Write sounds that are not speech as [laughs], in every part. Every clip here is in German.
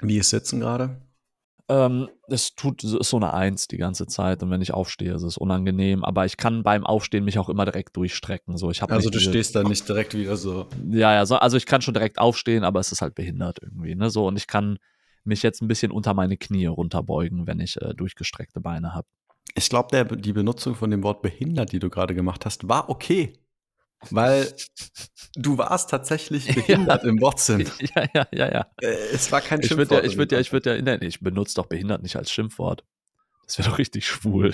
Wie ist Sitzen gerade? Ähm, es tut es ist so eine Eins die ganze Zeit und wenn ich aufstehe, ist es unangenehm. Aber ich kann beim Aufstehen mich auch immer direkt durchstrecken. So, ich also du diese, stehst dann nicht direkt wieder so. Ja, ja, so, also ich kann schon direkt aufstehen, aber es ist halt behindert irgendwie. Ne? So, und ich kann mich jetzt ein bisschen unter meine Knie runterbeugen, wenn ich äh, durchgestreckte Beine habe. Ich glaube, die Benutzung von dem Wort behindert, die du gerade gemacht hast, war okay. Weil [laughs] du warst tatsächlich behindert ja. im Wortsinn. [laughs] Ja, ja, ja, ja. Äh, es war kein ich Schimpfwort. Ja, ich würde ja, ich würde ja, nein, ich benutze doch behindert nicht als Schimpfwort. Das wäre doch richtig schwul.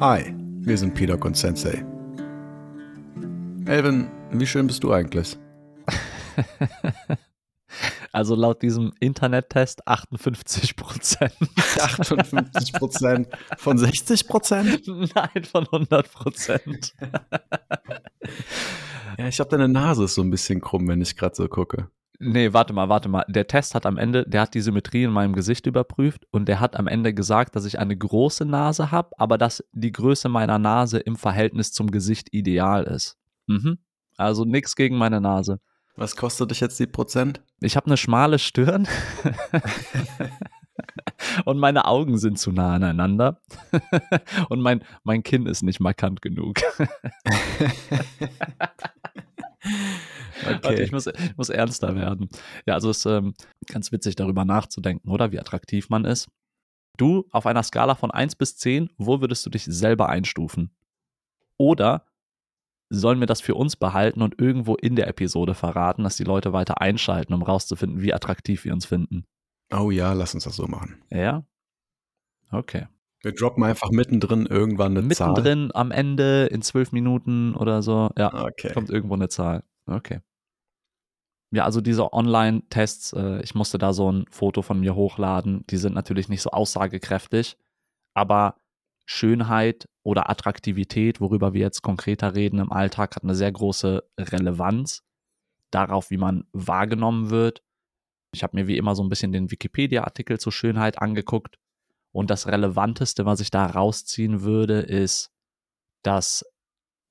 Hi, wir sind Peter und Sensei. Elvin, wie schön bist du eigentlich? [laughs] Also laut diesem Internettest 58 Prozent. 58 Prozent von 60 Prozent? [laughs] Nein, von 100 Prozent. [laughs] ja, ich glaube, deine Nase ist so ein bisschen krumm, wenn ich gerade so gucke. Nee, warte mal, warte mal. Der Test hat am Ende, der hat die Symmetrie in meinem Gesicht überprüft und der hat am Ende gesagt, dass ich eine große Nase habe, aber dass die Größe meiner Nase im Verhältnis zum Gesicht ideal ist. Mhm. Also nichts gegen meine Nase. Was kostet dich jetzt die Prozent? Ich habe eine schmale Stirn [laughs] und meine Augen sind zu nah aneinander [laughs] und mein, mein Kinn ist nicht markant genug. [laughs] Okay. Warte, ich muss, ich muss ernster werden. Ja, also es ist ähm, ganz witzig, darüber nachzudenken, oder? Wie attraktiv man ist. Du, auf einer Skala von 1 bis 10, wo würdest du dich selber einstufen? Oder sollen wir das für uns behalten und irgendwo in der Episode verraten, dass die Leute weiter einschalten, um rauszufinden, wie attraktiv wir uns finden. Oh ja, lass uns das so machen. Ja? Okay. Wir droppen einfach mittendrin irgendwann eine mittendrin, Zahl. Mittendrin am Ende in zwölf Minuten oder so. Ja, okay. kommt irgendwo eine Zahl. Okay. Ja, also diese Online-Tests, äh, ich musste da so ein Foto von mir hochladen. Die sind natürlich nicht so aussagekräftig, aber Schönheit oder Attraktivität, worüber wir jetzt konkreter reden im Alltag, hat eine sehr große Relevanz darauf, wie man wahrgenommen wird. Ich habe mir wie immer so ein bisschen den Wikipedia-Artikel zur Schönheit angeguckt und das Relevanteste, was ich da rausziehen würde, ist, dass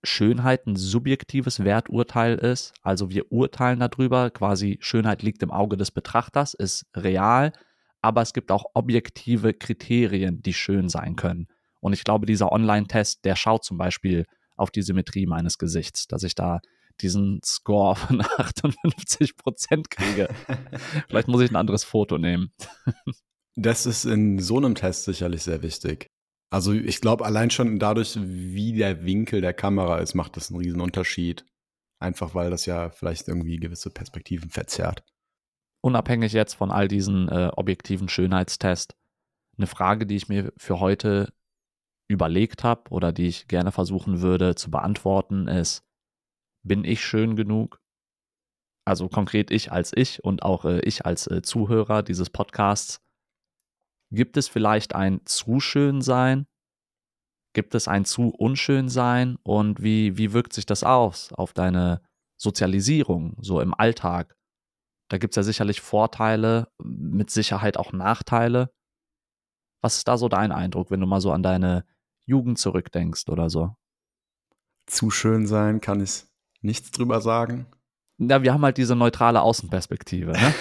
Schönheit ein subjektives Werturteil ist. Also wir urteilen darüber, quasi Schönheit liegt im Auge des Betrachters, ist real, aber es gibt auch objektive Kriterien, die schön sein können. Und ich glaube, dieser Online-Test, der schaut zum Beispiel auf die Symmetrie meines Gesichts, dass ich da diesen Score [laughs] von 58 Prozent kriege. [laughs] Vielleicht muss ich ein anderes Foto nehmen. das ist in so einem Test sicherlich sehr wichtig. Also ich glaube, allein schon dadurch, wie der Winkel der Kamera ist, macht das einen riesen Unterschied. Einfach weil das ja vielleicht irgendwie gewisse Perspektiven verzerrt. Unabhängig jetzt von all diesen äh, objektiven Schönheitstests, eine Frage, die ich mir für heute überlegt habe oder die ich gerne versuchen würde zu beantworten, ist, bin ich schön genug? Also konkret ich als ich und auch äh, ich als äh, Zuhörer dieses Podcasts. Gibt es vielleicht ein zu schön sein? Gibt es ein zu unschön sein? Und wie, wie wirkt sich das aus auf deine Sozialisierung, so im Alltag? Da gibt es ja sicherlich Vorteile, mit Sicherheit auch Nachteile. Was ist da so dein Eindruck, wenn du mal so an deine Jugend zurückdenkst oder so? Zu schön sein kann ich nichts drüber sagen. Ja, wir haben halt diese neutrale Außenperspektive, ne?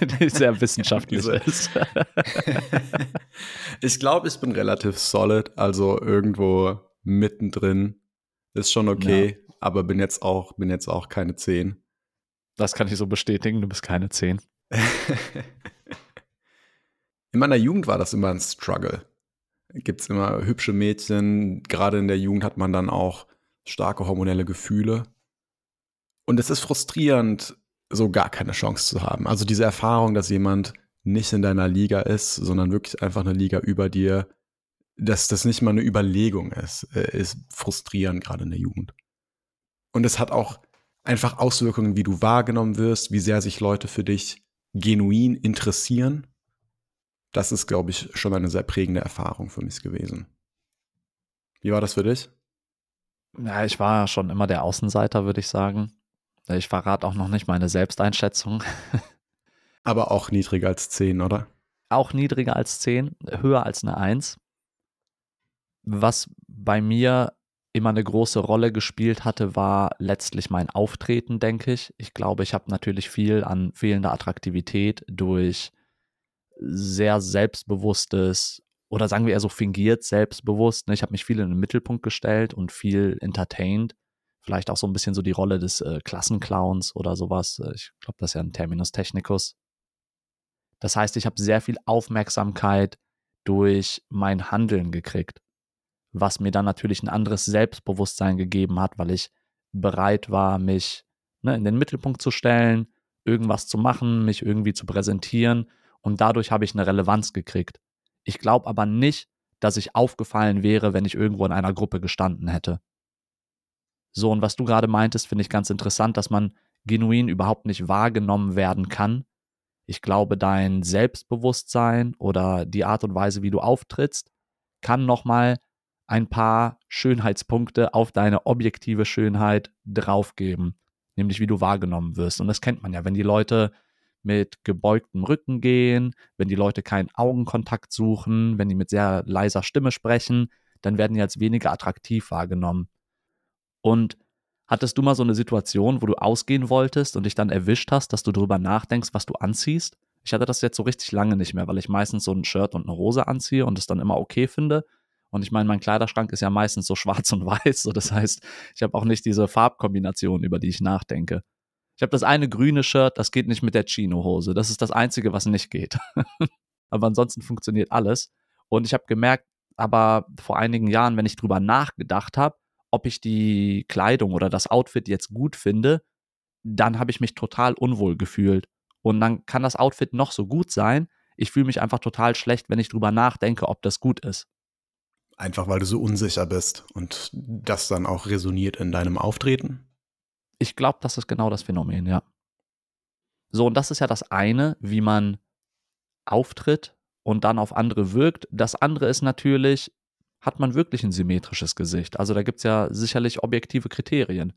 [laughs] die sehr wissenschaftlich ist. [laughs] ich glaube, ich bin relativ solid, also irgendwo mittendrin ist schon okay, ja. aber bin jetzt auch bin jetzt auch keine 10. Das kann ich so bestätigen, du bist keine 10. [laughs] In meiner Jugend war das immer ein Struggle gibt es immer hübsche Mädchen. Gerade in der Jugend hat man dann auch starke hormonelle Gefühle. Und es ist frustrierend, so gar keine Chance zu haben. Also diese Erfahrung, dass jemand nicht in deiner Liga ist, sondern wirklich einfach eine Liga über dir, dass das nicht mal eine Überlegung ist, äh, ist frustrierend, gerade in der Jugend. Und es hat auch einfach Auswirkungen, wie du wahrgenommen wirst, wie sehr sich Leute für dich genuin interessieren das ist, glaube ich, schon eine sehr prägende Erfahrung für mich gewesen. Wie war das für dich? Ja, ich war schon immer der Außenseiter, würde ich sagen. Ich verrate auch noch nicht meine Selbsteinschätzung. [laughs] Aber auch niedriger als 10, oder? Auch niedriger als 10, höher als eine 1. Was bei mir immer eine große Rolle gespielt hatte, war letztlich mein Auftreten, denke ich. Ich glaube, ich habe natürlich viel an fehlender Attraktivität durch sehr selbstbewusstes oder sagen wir eher so fingiert selbstbewusst. Ne? Ich habe mich viel in den Mittelpunkt gestellt und viel entertained. Vielleicht auch so ein bisschen so die Rolle des äh, Klassenclowns oder sowas. Äh, ich glaube, das ist ja ein Terminus technicus. Das heißt, ich habe sehr viel Aufmerksamkeit durch mein Handeln gekriegt, was mir dann natürlich ein anderes Selbstbewusstsein gegeben hat, weil ich bereit war, mich ne, in den Mittelpunkt zu stellen, irgendwas zu machen, mich irgendwie zu präsentieren und dadurch habe ich eine Relevanz gekriegt. Ich glaube aber nicht, dass ich aufgefallen wäre, wenn ich irgendwo in einer Gruppe gestanden hätte. So, und was du gerade meintest, finde ich ganz interessant, dass man genuin überhaupt nicht wahrgenommen werden kann. Ich glaube, dein Selbstbewusstsein oder die Art und Weise, wie du auftrittst, kann nochmal ein paar Schönheitspunkte auf deine objektive Schönheit draufgeben, nämlich wie du wahrgenommen wirst. Und das kennt man ja, wenn die Leute mit gebeugtem Rücken gehen, wenn die Leute keinen Augenkontakt suchen, wenn die mit sehr leiser Stimme sprechen, dann werden die als weniger attraktiv wahrgenommen. Und hattest du mal so eine Situation, wo du ausgehen wolltest und dich dann erwischt hast, dass du darüber nachdenkst, was du anziehst? Ich hatte das jetzt so richtig lange nicht mehr, weil ich meistens so ein Shirt und eine Hose anziehe und es dann immer okay finde. Und ich meine, mein Kleiderschrank ist ja meistens so [laughs] schwarz und weiß. So das heißt, ich habe auch nicht diese Farbkombination, über die ich nachdenke. Ich habe das eine grüne Shirt, das geht nicht mit der Chino-Hose. Das ist das Einzige, was nicht geht. [laughs] aber ansonsten funktioniert alles. Und ich habe gemerkt, aber vor einigen Jahren, wenn ich drüber nachgedacht habe, ob ich die Kleidung oder das Outfit jetzt gut finde, dann habe ich mich total unwohl gefühlt. Und dann kann das Outfit noch so gut sein. Ich fühle mich einfach total schlecht, wenn ich drüber nachdenke, ob das gut ist. Einfach weil du so unsicher bist und das dann auch resoniert in deinem Auftreten? Ich glaube, das ist genau das Phänomen, ja. So, und das ist ja das eine, wie man auftritt und dann auf andere wirkt. Das andere ist natürlich, hat man wirklich ein symmetrisches Gesicht? Also da gibt es ja sicherlich objektive Kriterien.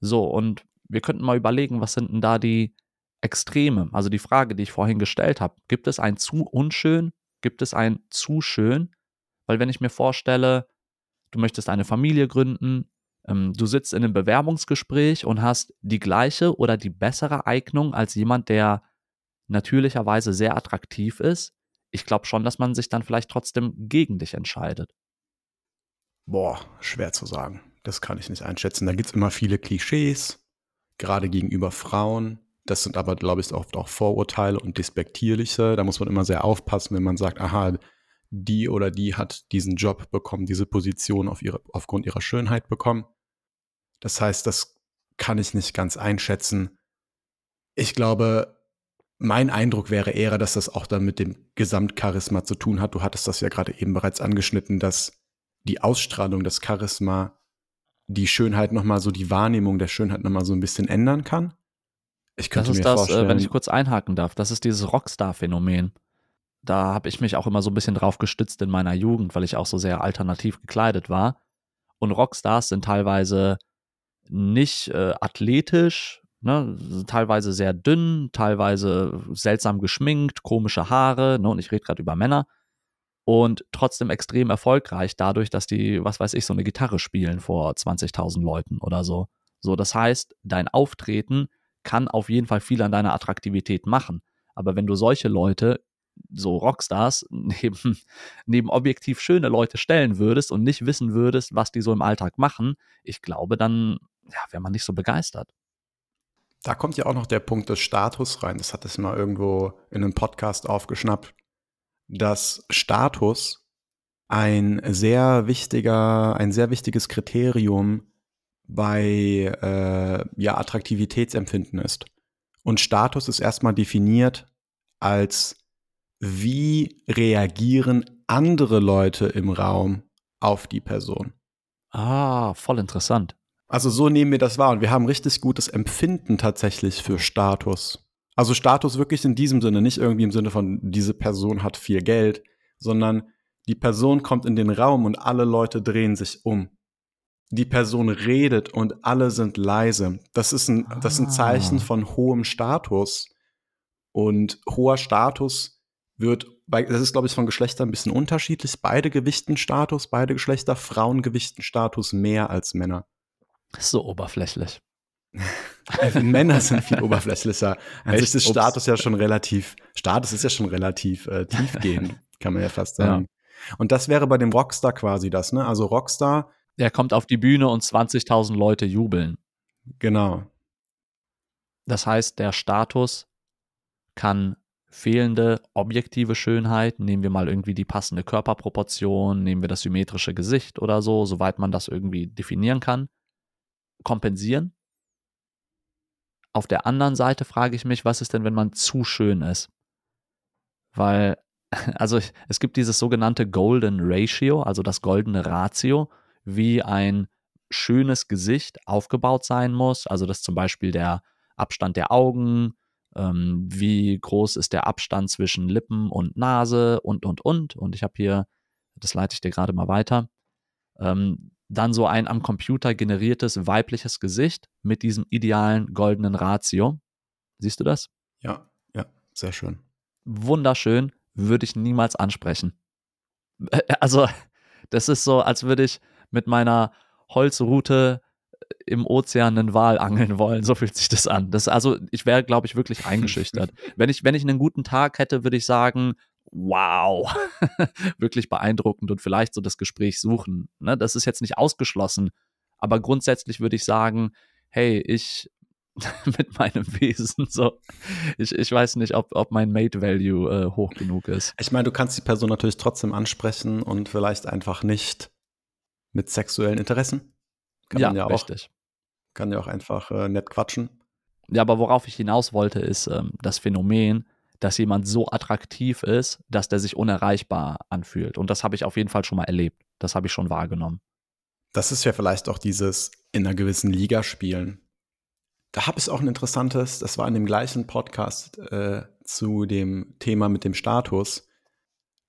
So, und wir könnten mal überlegen, was sind denn da die Extreme? Also die Frage, die ich vorhin gestellt habe, gibt es ein zu unschön? Gibt es ein zu schön? Weil wenn ich mir vorstelle, du möchtest eine Familie gründen, ähm, du sitzt in einem Bewerbungsgespräch und hast die gleiche oder die bessere Eignung als jemand, der natürlicherweise sehr attraktiv ist, ich glaube schon, dass man sich dann vielleicht trotzdem gegen dich entscheidet. Boah, schwer zu sagen. Das kann ich nicht einschätzen. Da gibt es immer viele Klischees, gerade gegenüber Frauen. Das sind aber, glaube ich, oft auch Vorurteile und despektierliche. Da muss man immer sehr aufpassen, wenn man sagt, aha, die oder die hat diesen Job bekommen, diese Position auf ihre, aufgrund ihrer Schönheit bekommen. Das heißt, das kann ich nicht ganz einschätzen. Ich glaube, mein Eindruck wäre eher, dass das auch dann mit dem Gesamtcharisma zu tun hat. Du hattest das ja gerade eben bereits angeschnitten, dass die Ausstrahlung, das Charisma, die Schönheit nochmal so, die Wahrnehmung der Schönheit nochmal so ein bisschen ändern kann. Ich könnte das ist mir das, vorstellen, wenn ich kurz einhaken darf, das ist dieses Rockstar-Phänomen. Da habe ich mich auch immer so ein bisschen drauf gestützt in meiner Jugend, weil ich auch so sehr alternativ gekleidet war. Und Rockstars sind teilweise nicht äh, athletisch, ne, teilweise sehr dünn, teilweise seltsam geschminkt, komische Haare, ne, und ich rede gerade über Männer und trotzdem extrem erfolgreich dadurch, dass die, was weiß ich, so eine Gitarre spielen vor 20.000 Leuten oder so. So, das heißt, dein Auftreten kann auf jeden Fall viel an deiner Attraktivität machen. Aber wenn du solche Leute, so Rockstars, [laughs] neben, neben objektiv schöne Leute stellen würdest und nicht wissen würdest, was die so im Alltag machen, ich glaube, dann ja, wäre man nicht so begeistert. Da kommt ja auch noch der Punkt des Status rein. Das hat es mal irgendwo in einem Podcast aufgeschnappt dass Status ein sehr wichtiger, ein sehr wichtiges Kriterium bei äh, ja, Attraktivitätsempfinden ist. Und Status ist erstmal definiert als wie reagieren andere Leute im Raum auf die Person. Ah, voll interessant. Also so nehmen wir das wahr und wir haben richtig gutes Empfinden tatsächlich für Status. Also Status wirklich in diesem Sinne, nicht irgendwie im Sinne von, diese Person hat viel Geld, sondern die Person kommt in den Raum und alle Leute drehen sich um. Die Person redet und alle sind leise. Das ist ein, das ist ein Zeichen ah. von hohem Status. Und hoher Status wird, bei, das ist, glaube ich, von Geschlechtern ein bisschen unterschiedlich. Beide gewichten Status, beide Geschlechter, Frauen gewichten Status mehr als Männer. So oberflächlich. Männer sind viel oberflächlicher. Also ist Status ja schon relativ, Status ist ja schon relativ äh, tiefgehend, [laughs] kann man ja fast sagen. Ja. Und das wäre bei dem Rockstar quasi das, ne? Also Rockstar. Der kommt auf die Bühne und 20.000 Leute jubeln. Genau. Das heißt, der Status kann fehlende objektive Schönheit, nehmen wir mal irgendwie die passende Körperproportion, nehmen wir das symmetrische Gesicht oder so, soweit man das irgendwie definieren kann, kompensieren. Auf der anderen Seite frage ich mich, was ist denn, wenn man zu schön ist? Weil, [laughs] also es gibt dieses sogenannte Golden Ratio, also das goldene Ratio, wie ein schönes Gesicht aufgebaut sein muss. Also dass zum Beispiel der Abstand der Augen, ähm, wie groß ist der Abstand zwischen Lippen und Nase und, und, und. Und ich habe hier, das leite ich dir gerade mal weiter, ähm, dann so ein am Computer generiertes weibliches Gesicht mit diesem idealen goldenen Ratio. Siehst du das? Ja, ja, sehr schön. Wunderschön, würde ich niemals ansprechen. Also, [laughs] das ist so, als würde ich mit meiner Holzrute im Ozean einen Wal angeln wollen. So fühlt sich das an. Das, also, ich wäre, glaube ich, wirklich eingeschüchtert. [laughs] wenn, ich, wenn ich einen guten Tag hätte, würde ich sagen, wow, [laughs] wirklich beeindruckend und vielleicht so das Gespräch suchen. Ne? Das ist jetzt nicht ausgeschlossen, aber grundsätzlich würde ich sagen, hey, ich [laughs] mit meinem Wesen so, ich, ich weiß nicht, ob, ob mein Mate Value äh, hoch genug ist. Ich meine, du kannst die Person natürlich trotzdem ansprechen und vielleicht einfach nicht mit sexuellen Interessen. Kann ja, man ja auch. Richtig. Kann ja auch einfach äh, nett quatschen. Ja, aber worauf ich hinaus wollte, ist ähm, das Phänomen, dass jemand so attraktiv ist, dass der sich unerreichbar anfühlt. Und das habe ich auf jeden Fall schon mal erlebt. Das habe ich schon wahrgenommen. Das ist ja vielleicht auch dieses in einer gewissen Liga spielen. Da habe ich auch ein interessantes, das war in dem gleichen Podcast äh, zu dem Thema mit dem Status.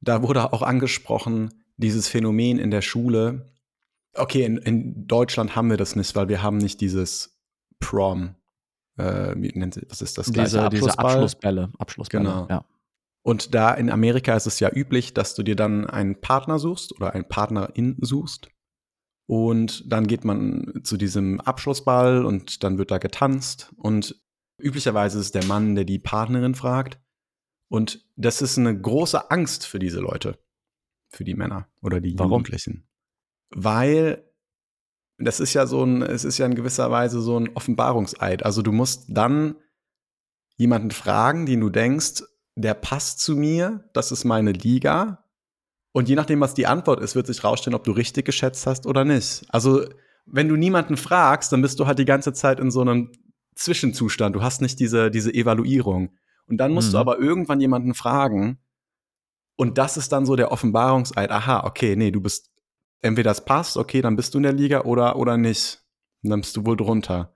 Da wurde auch angesprochen, dieses Phänomen in der Schule. Okay, in, in Deutschland haben wir das nicht, weil wir haben nicht dieses Prom, äh, wie nennt was ist das? Diese, Abschlussball? diese Abschlussbälle. Abschlussbälle, genau. Ja. Und da in Amerika ist es ja üblich, dass du dir dann einen Partner suchst oder einen Partnerin suchst. Und dann geht man zu diesem Abschlussball und dann wird da getanzt. Und üblicherweise ist der Mann, der die Partnerin fragt. Und das ist eine große Angst für diese Leute, für die Männer oder die Warum? Jugendlichen. Weil das ist ja so ein, es ist ja in gewisser Weise so ein Offenbarungseid. Also du musst dann jemanden fragen, den du denkst, der passt zu mir, das ist meine Liga. Und je nachdem, was die Antwort ist, wird sich rausstellen, ob du richtig geschätzt hast oder nicht. Also, wenn du niemanden fragst, dann bist du halt die ganze Zeit in so einem Zwischenzustand. Du hast nicht diese, diese Evaluierung. Und dann musst mhm. du aber irgendwann jemanden fragen. Und das ist dann so der Offenbarungseid. Aha, okay, nee, du bist entweder das passt, okay, dann bist du in der Liga oder, oder nicht. Dann bist du wohl drunter.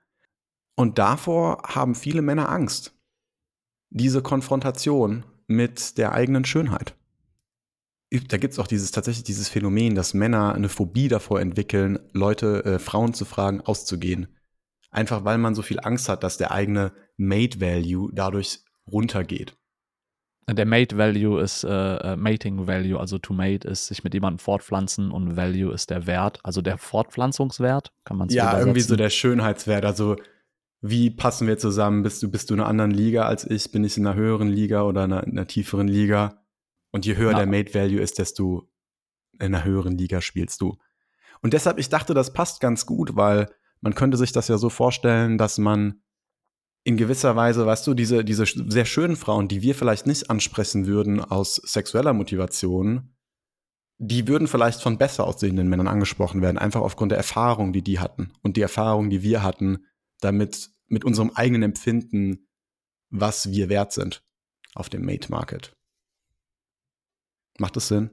Und davor haben viele Männer Angst. Diese Konfrontation mit der eigenen Schönheit. Da gibt es auch dieses tatsächlich dieses Phänomen, dass Männer eine Phobie davor entwickeln, Leute, äh, Frauen zu fragen, auszugehen. Einfach weil man so viel Angst hat, dass der eigene Mate Value dadurch runtergeht. Der Mate Value ist äh, äh, Mating Value, also to mate ist sich mit jemandem fortpflanzen und Value ist der Wert, also der Fortpflanzungswert, kann man so Ja, irgendwie so der Schönheitswert, also wie passen wir zusammen? Bist du, bist du in einer anderen Liga als ich? Bin ich in einer höheren Liga oder in einer, in einer tieferen Liga? Und je höher ja. der Mate Value ist, desto in einer höheren Liga spielst du. Und deshalb, ich dachte, das passt ganz gut, weil man könnte sich das ja so vorstellen, dass man in gewisser Weise, weißt du, diese, diese sehr schönen Frauen, die wir vielleicht nicht ansprechen würden aus sexueller Motivation, die würden vielleicht von besser aussehenden Männern angesprochen werden, einfach aufgrund der Erfahrung, die die hatten und die Erfahrung, die wir hatten, damit mit unserem eigenen Empfinden, was wir wert sind auf dem Mate Market. Macht das Sinn?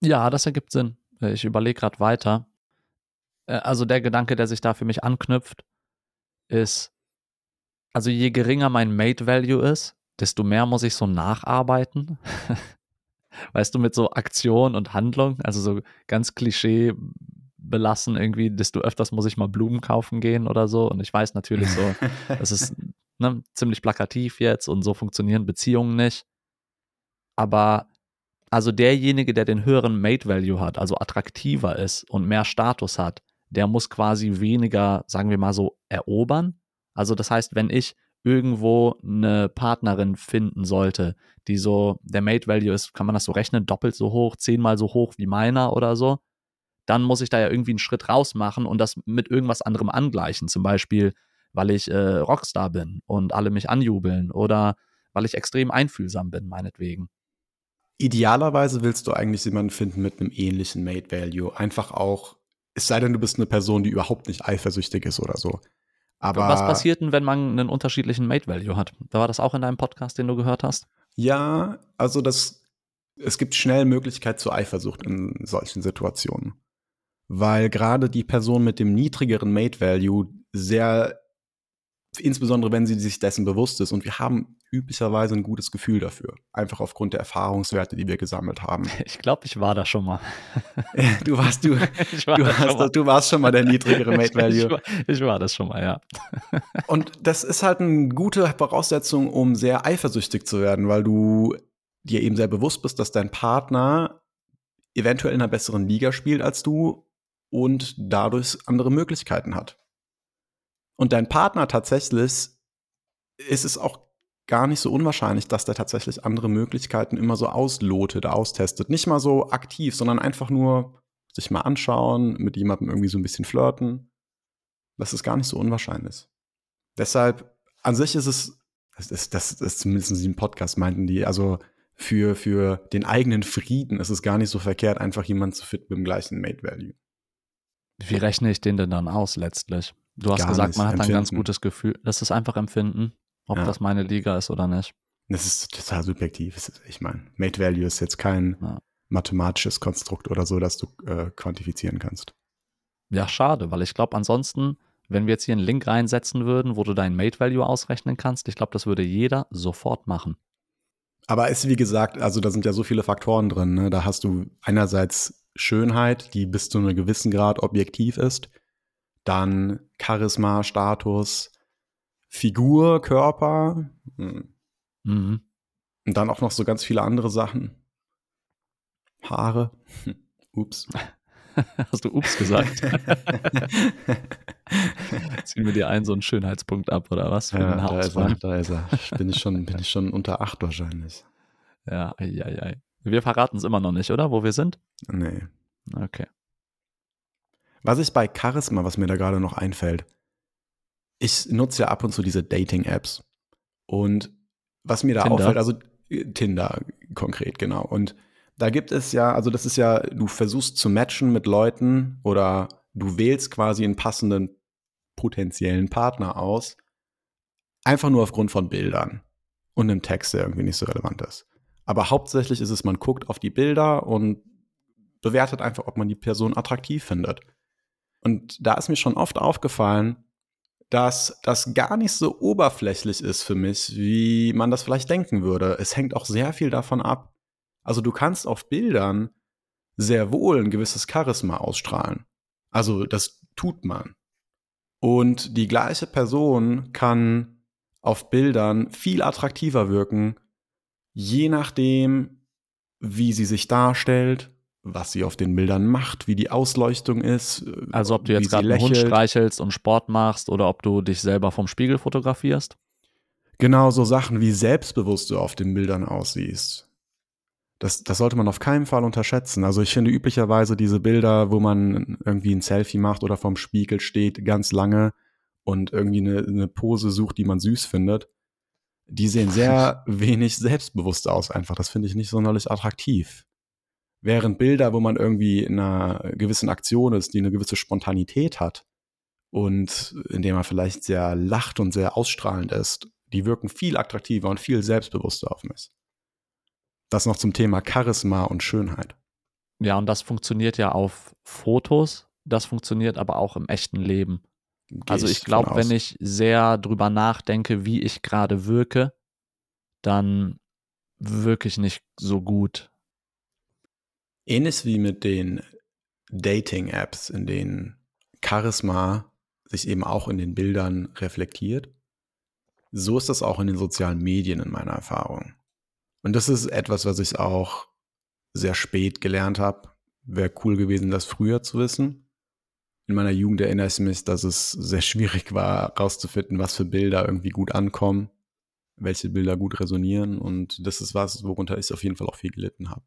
Ja, das ergibt Sinn. Ich überlege gerade weiter. Äh, also der Gedanke, der sich da für mich anknüpft, ist, also je geringer mein Mate Value ist, desto mehr muss ich so nacharbeiten. [laughs] weißt du, mit so Aktion und Handlung, also so ganz Klischee belassen irgendwie, desto öfters muss ich mal Blumen kaufen gehen oder so. Und ich weiß natürlich so, [laughs] das ist ne, ziemlich plakativ jetzt und so funktionieren Beziehungen nicht. aber also derjenige, der den höheren Mate Value hat, also attraktiver ist und mehr Status hat, der muss quasi weniger, sagen wir mal so, erobern. Also das heißt, wenn ich irgendwo eine Partnerin finden sollte, die so, der Mate Value ist, kann man das so rechnen, doppelt so hoch, zehnmal so hoch wie meiner oder so, dann muss ich da ja irgendwie einen Schritt raus machen und das mit irgendwas anderem angleichen. Zum Beispiel, weil ich äh, Rockstar bin und alle mich anjubeln oder weil ich extrem einfühlsam bin, meinetwegen. Idealerweise willst du eigentlich jemanden finden mit einem ähnlichen Mate Value. Einfach auch, es sei denn, du bist eine Person, die überhaupt nicht eifersüchtig ist oder so. Aber Was passiert denn, wenn man einen unterschiedlichen Mate Value hat? War das auch in deinem Podcast, den du gehört hast? Ja, also das, es gibt schnell Möglichkeit zur Eifersucht in solchen Situationen. Weil gerade die Person mit dem niedrigeren Mate Value sehr insbesondere wenn sie sich dessen bewusst ist. Und wir haben üblicherweise ein gutes Gefühl dafür. Einfach aufgrund der Erfahrungswerte, die wir gesammelt haben. [laughs] Ich glaube, ich war da schon mal. [laughs] du warst, du, [laughs] war du, hast, du warst schon mal der niedrigere Mate Value. Ich war, ich war das schon mal, ja. Und das ist halt eine gute Voraussetzung, um sehr eifersüchtig zu werden, weil du dir eben sehr bewusst bist, dass dein Partner eventuell in einer besseren Liga spielt als du und dadurch andere Möglichkeiten hat und dein Partner tatsächlich, ist es auch gar nicht so unwahrscheinlich, dass der tatsächlich andere Möglichkeiten immer so auslotet, austestet. Nicht mal so aktiv, sondern einfach nur sich mal anschauen, mit jemandem irgendwie so ein bisschen flirten. Das ist gar nicht so unwahrscheinlich. Deshalb, an sich ist es, das ist, das ist zumindest in diesem Podcast meinten die, also für, für den eigenen Frieden ist es gar nicht so verkehrt, einfach jemanden zu finden mit dem gleichen Mate Value. Wie rechne ich den denn dann aus letztlich? Du hast Gar gesagt, man hat empfinden. ein ganz gutes Gefühl. Das ist einfach empfinden, ob ja. das meine Liga ist oder nicht. Das ist total subjektiv. Ich meine, Mate Value ist jetzt kein ja. mathematisches Konstrukt oder so, das du äh, quantifizieren kannst. Ja, schade, weil ich glaube, ansonsten, wenn wir jetzt hier einen Link reinsetzen würden, wo du deinen Mate Value ausrechnen kannst, ich glaube, das würde jeder sofort machen. Aber ist wie gesagt, also da sind ja so viele Faktoren drin. Ne? Da hast du einerseits Schönheit, die bis zu einem gewissen Grad objektiv ist dann Charisma, Status, Figur, Körper. Hm. Mhm. Und dann auch noch so ganz viele andere Sachen. Haare. [laughs] Ups. [laughs] Hast du Ups gesagt? [laughs] Ziehen wir dir einen so einen Schönheitspunkt ab oder was? Für ja, da ist er, da ist er. Bin ich schon, bin ich schon unter acht wahrscheinlich. Ja, ei, ei, ei. Wir verraten es immer noch nicht, oder? Wo wir sind? Nee. Okay. Was ist bei Charisma, was mir da gerade noch einfällt? Ich nutze ja ab und zu diese Dating-Apps. Und was mir da Tinder. auffällt, also äh, Tinder konkret, genau. Und da gibt es ja, also das ist ja, du versuchst zu matchen mit Leuten oder du wählst quasi einen passenden potenziellen Partner aus, einfach nur aufgrund von Bildern und einem Text, der irgendwie nicht so relevant ist. Aber hauptsächlich ist es, man guckt auf die Bilder und bewertet einfach, ob man die Person attraktiv findet. Und da ist mir schon oft aufgefallen, dass das gar nicht so oberflächlich ist für mich, wie man das vielleicht denken würde. Es hängt auch sehr viel davon ab. Also du kannst auf Bildern sehr wohl ein gewisses Charisma ausstrahlen. Also das tut man. Und die gleiche Person kann auf Bildern viel attraktiver wirken, je nachdem, wie sie sich darstellt, was sie auf den Bildern macht, wie die Ausleuchtung ist. Äh, also ob du jetzt gerade einen Hund streichelst und Sport machst oder ob du dich selber vom Spiegel fotografierst? Genau, so Sachen wie selbstbewusst du auf den Bildern aussiehst. Das, das sollte man auf keinen Fall unterschätzen. Also ich finde üblicherweise diese Bilder, wo man irgendwie ein Selfie macht oder vorm Spiegel steht, ganz lange und irgendwie eine, eine Pose sucht, die man süß findet, die sehen sehr [laughs] wenig selbstbewusst aus einfach. Das finde ich nicht sonderlich attraktiv. Während Bilder, wo man irgendwie in einer gewissen Aktion ist, die eine gewisse Spontanität hat und in dem man vielleicht sehr lacht und sehr ausstrahlend ist, die wirken viel attraktiver und viel selbstbewusster auf mich. Das noch zum Thema Charisma und Schönheit. Ja, und das funktioniert ja auf Fotos, das funktioniert aber auch im echten Leben. Geh also ich glaube, wenn ich sehr drüber nachdenke, wie ich gerade wirke, dann wirke ich nicht so gut Ähnlich wie mit den Dating-Apps, in denen Charisma sich eben auch in den Bildern reflektiert. So ist das auch in den sozialen Medien in meiner Erfahrung. Und das ist etwas, was ich auch sehr spät gelernt habe. Wäre cool gewesen, das früher zu wissen. In meiner Jugend erinnere ich mich, dass es sehr schwierig war, herauszufinden, was für Bilder irgendwie gut ankommen, welche Bilder gut resonieren. Und das ist was, worunter ich auf jeden Fall auch viel gelitten habe.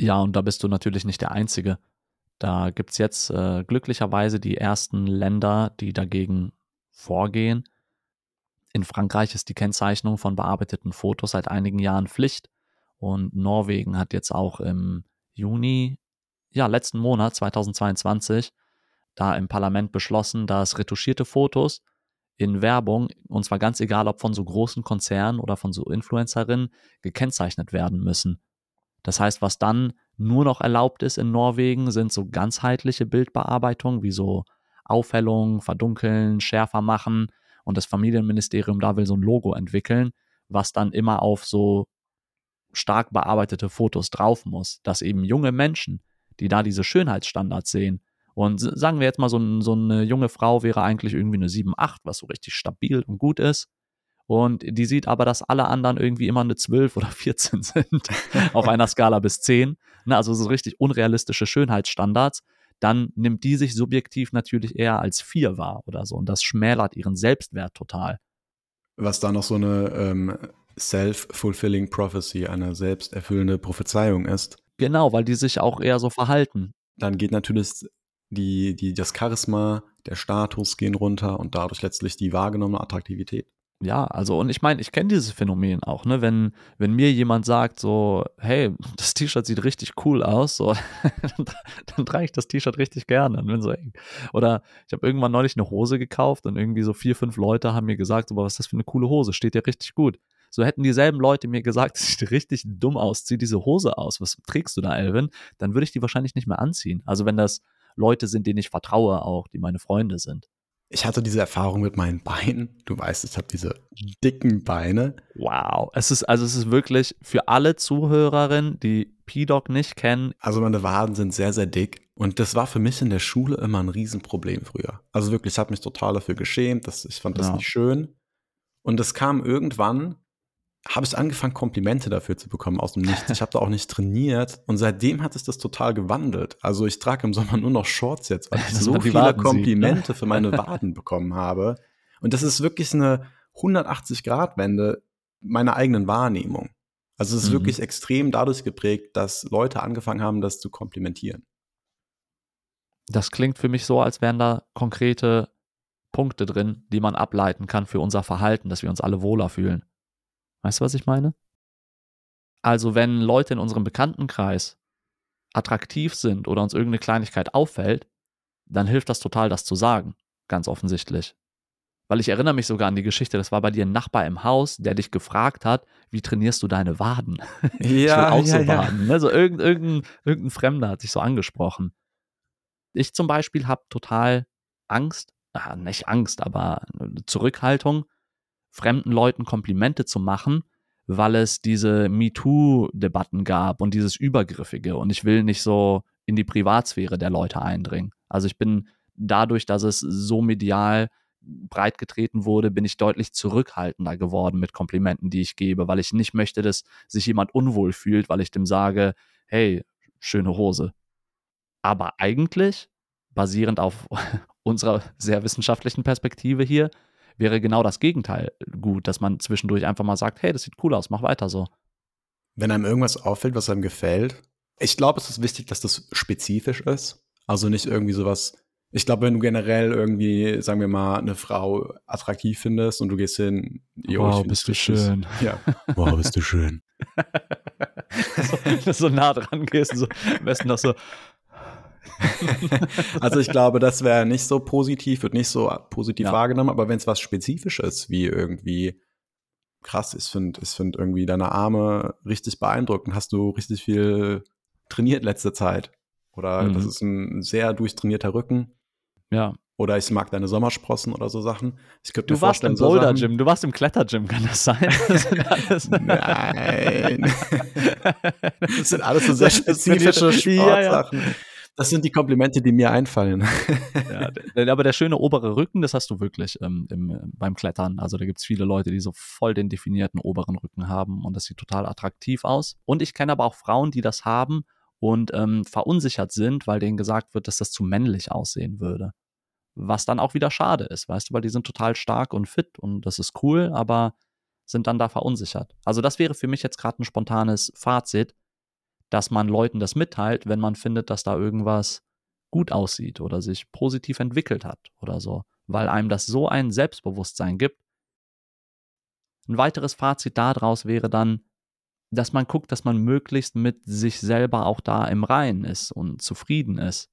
Ja, und da bist du natürlich nicht der Einzige. Da gibt es jetzt äh, glücklicherweise die ersten Länder, die dagegen vorgehen. In Frankreich ist die Kennzeichnung von bearbeiteten Fotos seit einigen Jahren Pflicht. Und Norwegen hat jetzt auch im Juni, ja, letzten Monat 2022, da im Parlament beschlossen, dass retuschierte Fotos in Werbung, und zwar ganz egal, ob von so großen Konzernen oder von so Influencerinnen, gekennzeichnet werden müssen. Das heißt, was dann nur noch erlaubt ist in Norwegen, sind so ganzheitliche Bildbearbeitungen, wie so Aufhellung, Verdunkeln, schärfer machen. Und das Familienministerium da will so ein Logo entwickeln, was dann immer auf so stark bearbeitete Fotos drauf muss, dass eben junge Menschen, die da diese Schönheitsstandards sehen, und sagen wir jetzt mal, so, so eine junge Frau wäre eigentlich irgendwie eine 7, 8, was so richtig stabil und gut ist. Und die sieht aber, dass alle anderen irgendwie immer eine 12 oder 14 sind [laughs] auf einer Skala bis 10. Ne, also so richtig unrealistische Schönheitsstandards. Dann nimmt die sich subjektiv natürlich eher als 4 wahr oder so. Und das schmälert ihren Selbstwert total. Was da noch so eine ähm, self-fulfilling prophecy, eine selbsterfüllende Prophezeiung ist. Genau, weil die sich auch eher so verhalten. Dann geht natürlich die, die, das Charisma, der Status gehen runter und dadurch letztlich die wahrgenommene Attraktivität ja, also und ich meine, ich kenne dieses Phänomen auch, ne? Wenn, wenn mir jemand sagt, so, hey, das T-Shirt sieht richtig cool aus, so, [laughs] dann, dann trage ich das T-Shirt richtig gerne. Und bin so. Oder ich habe irgendwann neulich eine Hose gekauft und irgendwie so vier, fünf Leute haben mir gesagt, so, was ist das für eine coole Hose, steht dir richtig gut. So hätten dieselben Leute mir gesagt, [laughs] es sieht richtig dumm aus, zieh diese Hose aus, was trägst du da, Elvin? Dann würde ich die wahrscheinlich nicht mehr anziehen. Also wenn das Leute sind, denen ich vertraue auch, die meine Freunde sind. Ich hatte diese Erfahrung mit meinen Beinen. Du weißt, ich habe diese dicken Beine. Wow. Es ist, also es ist wirklich für alle Zuhörerinnen, die P-Doc nicht kennen. Also meine Waden sind sehr, sehr dick. Und das war für mich in der Schule immer ein Riesenproblem früher. Also wirklich, ich habe mich total dafür geschämt. Das, ich fand das ja. nicht schön. Und es kam irgendwann, habe ich angefangen, Komplimente dafür zu bekommen aus dem Nichts. Ich habe da auch nicht trainiert und seitdem hat es das total gewandelt. Also ich trage im Sommer nur noch Shorts jetzt, weil [laughs] ich so viele Waden ne? Komplimente sieht, für meine [laughs] Waden bekommen habe. Und das ist wirklich eine 180-Grad-Wende meiner eigenen Wahrnehmung. Also es ist mhm. wirklich extrem dadurch geprägt, dass Leute angefangen haben, das zu komplimentieren. Das klingt für mich so, als wären da konkrete Punkte drin, die man ableiten kann für unser Verhalten, dass wir uns alle wohler fühlen. Weißt du, was ich meine? Also, wenn Leute in unserem Bekanntenkreis attraktiv sind oder uns irgendeine Kleinigkeit auffällt, dann hilft das total, das zu sagen. Ganz offensichtlich. Weil ich erinnere mich sogar an die Geschichte, das war bei dir ein Nachbar im Haus, der dich gefragt hat, wie trainierst du deine Waden? [laughs] Ja, ich will auch ja, so ja. Waden. Also irgendein, irgendein, irgendein Fremder hat sich so angesprochen. Ich zum Beispiel habe total Angst, ah, nicht Angst, aber Zurückhaltung, fremden Leuten Komplimente zu machen, weil es diese MeToo-Debatten gab und dieses Übergriffige. Und ich will nicht so in die Privatsphäre der Leute eindringen. Also ich bin dadurch, dass es so medial breit getreten wurde, bin ich deutlich zurückhaltender geworden mit Komplimenten, die ich gebe, weil ich nicht möchte, dass sich jemand unwohl fühlt, weil ich dem sage, hey, schöne Hose. Aber eigentlich, basierend auf [laughs] unserer sehr wissenschaftlichen Perspektive hier, wäre genau das Gegenteil gut, dass man zwischendurch einfach mal sagt, hey, das sieht cool aus, mach weiter so. Wenn einem irgendwas auffällt, was einem gefällt, ich glaube, es ist wichtig, dass das spezifisch ist. Also nicht irgendwie sowas. Ich glaube, wenn du generell irgendwie, sagen wir mal, eine Frau attraktiv findest und du gehst hin, jo, [laughs] wow, bist du schön. Ja, wow, bist du schön. so, so nah dran gehst und so, am besten noch so, [laughs] also ich glaube, das wäre nicht so positiv, wird nicht so positiv ja. wahrgenommen, aber wenn es was Spezifisches wie irgendwie krass, ich finde ich find irgendwie deine Arme richtig beeindruckend, hast du richtig viel trainiert letzte Zeit. Oder mhm. das ist ein sehr durchtrainierter Rücken. Ja. Oder ich mag deine Sommersprossen oder so Sachen. Ich du warst im Boulder Gym, du warst im Klettergym, kann das sein? [laughs] Das Nein. [laughs] das sind alles so sehr spezifische Sportsachen. Ja, ja. Das sind die Komplimente, die mir einfallen. ja, aber der schöne obere Rücken, das hast du wirklich ähm, im, beim Klettern. Also da gibt es viele Leute, die so voll den definierten oberen Rücken haben und das sieht total attraktiv aus. Und ich kenne aber auch Frauen, die das haben und ähm, verunsichert sind, weil denen gesagt wird, dass das zu männlich aussehen würde. Was dann auch wieder schade ist, weißt du, weil die sind total stark und fit und das ist cool, aber sind dann da verunsichert. Also das wäre für mich jetzt gerade ein spontanes Fazit, dass man Leuten das mitteilt, wenn man findet, dass da irgendwas gut aussieht oder sich positiv entwickelt hat oder so, weil einem das so ein Selbstbewusstsein gibt. Ein weiteres Fazit daraus wäre dann, dass man guckt, dass man möglichst mit sich selber auch da im Reinen ist und zufrieden ist.